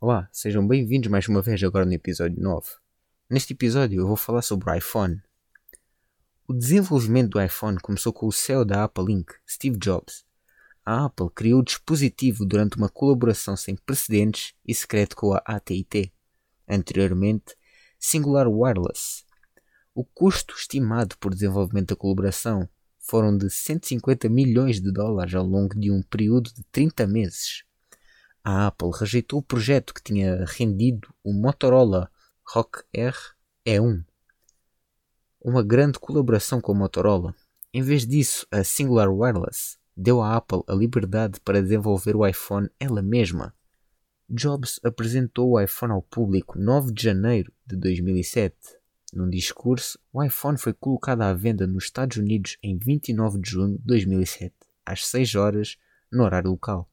Olá, sejam bem-vindos mais uma vez agora no episódio 9. Neste episódio eu vou falar sobre o iPhone. O desenvolvimento do iPhone começou com o CEO da Apple Inc., Steve Jobs. A Apple criou o dispositivo durante uma colaboração sem precedentes e secreto com a AT&T, anteriormente Singular Wireless. O custo estimado por desenvolvimento da colaboração foram de 150 milhões de dólares ao longo de um período de 30 meses a Apple rejeitou o projeto que tinha rendido o Motorola Rock R E1, uma grande colaboração com a Motorola. Em vez disso, a Singular Wireless deu à Apple a liberdade para desenvolver o iPhone ela mesma. Jobs apresentou o iPhone ao público 9 de janeiro de 2007. Num discurso, o iPhone foi colocado à venda nos Estados Unidos em 29 de junho de 2007, às 6 horas, no horário local.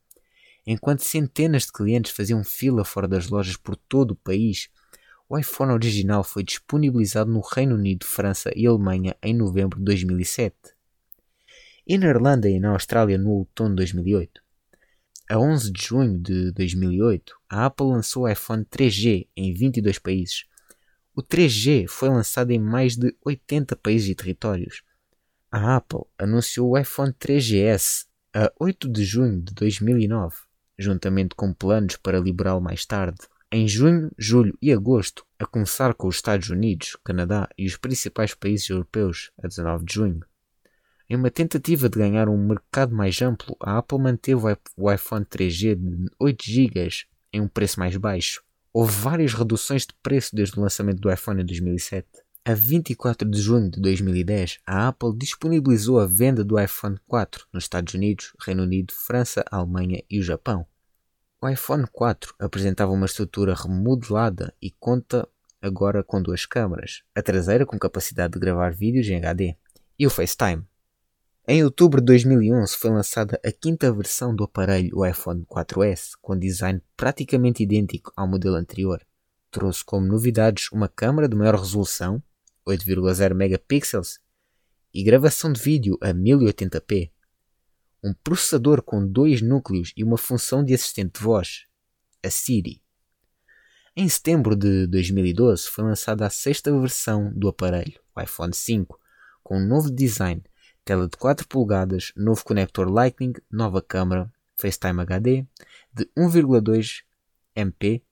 Enquanto centenas de clientes faziam fila fora das lojas por todo o país, o iPhone original foi disponibilizado no Reino Unido, França e Alemanha em novembro de 2007 e na Irlanda e na Austrália no outono de 2008. A 11 de junho de 2008, a Apple lançou o iPhone 3G em 22 países. O 3G foi lançado em mais de 80 países e territórios. A Apple anunciou o iPhone 3GS a 8 de junho de 2009 juntamente com planos para liberá-lo mais tarde. Em junho, julho e agosto, a começar com os Estados Unidos, Canadá e os principais países europeus, a 19 de junho. Em uma tentativa de ganhar um mercado mais amplo, a Apple manteve o iPhone 3G de 8 GB em um preço mais baixo. Houve várias reduções de preço desde o lançamento do iPhone em 2007. A 24 de junho de 2010, a Apple disponibilizou a venda do iPhone 4 nos Estados Unidos, Reino Unido, França, Alemanha e o Japão. O iPhone 4 apresentava uma estrutura remodelada e conta agora com duas câmaras, a traseira com capacidade de gravar vídeos em HD e o FaceTime. Em outubro de 2011 foi lançada a quinta versão do aparelho, o iPhone 4S, com design praticamente idêntico ao modelo anterior. Trouxe como novidades uma câmera de maior resolução, 8,0 megapixels e gravação de vídeo a 1080p. Um processador com dois núcleos e uma função de assistente de voz, a Siri. Em setembro de 2012 foi lançada a sexta versão do aparelho, o iPhone 5, com um novo design, tela de 4 polegadas, novo conector Lightning, nova câmera, FaceTime HD de 1,2 MP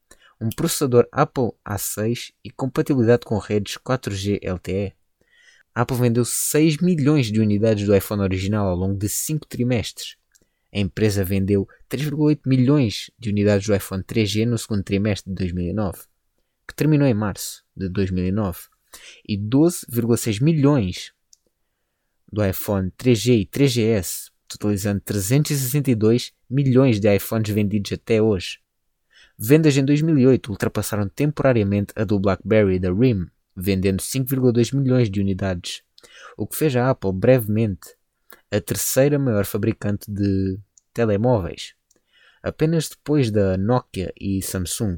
um processador Apple A6 e compatibilidade com redes 4G LTE. A Apple vendeu 6 milhões de unidades do iPhone original ao longo de 5 trimestres. A empresa vendeu 3,8 milhões de unidades do iPhone 3G no segundo trimestre de 2009, que terminou em março de 2009, e 12,6 milhões do iPhone 3G e 3GS, totalizando 362 milhões de iPhones vendidos até hoje. Vendas em 2008 ultrapassaram temporariamente a do BlackBerry da RIM, vendendo 5,2 milhões de unidades, o que fez a Apple brevemente a terceira maior fabricante de telemóveis, apenas depois da Nokia e Samsung.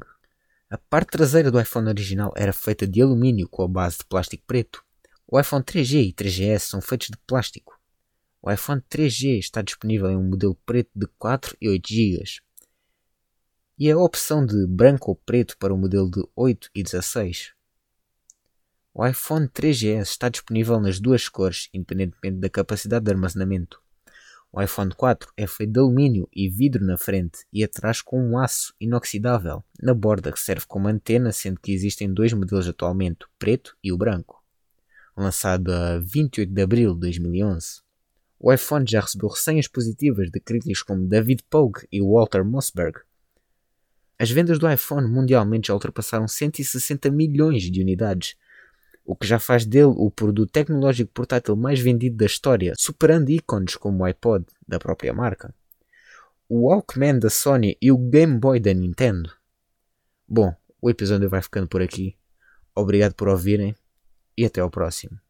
A parte traseira do iPhone original era feita de alumínio com a base de plástico preto. O iPhone 3G e 3GS são feitos de plástico. O iPhone 3G está disponível em um modelo preto de 4 e 8 GB, e a opção de branco ou preto para o modelo de 8 e 16. O iPhone 3GS está disponível nas duas cores, independentemente da capacidade de armazenamento. O iPhone 4 é feito de alumínio e vidro na frente e atrás com um aço inoxidável na borda que serve como antena, sendo que existem dois modelos atualmente, o preto e o branco. Lançado a 28 de abril de 2011. O iPhone já recebeu resenhas positivas de críticos como David Pogue e Walter Mossberg, as vendas do iPhone mundialmente já ultrapassaram 160 milhões de unidades, o que já faz dele o produto tecnológico portátil mais vendido da história, superando ícones como o iPod da própria marca, o Walkman da Sony e o Game Boy da Nintendo. Bom, o episódio vai ficando por aqui. Obrigado por ouvirem e até ao próximo.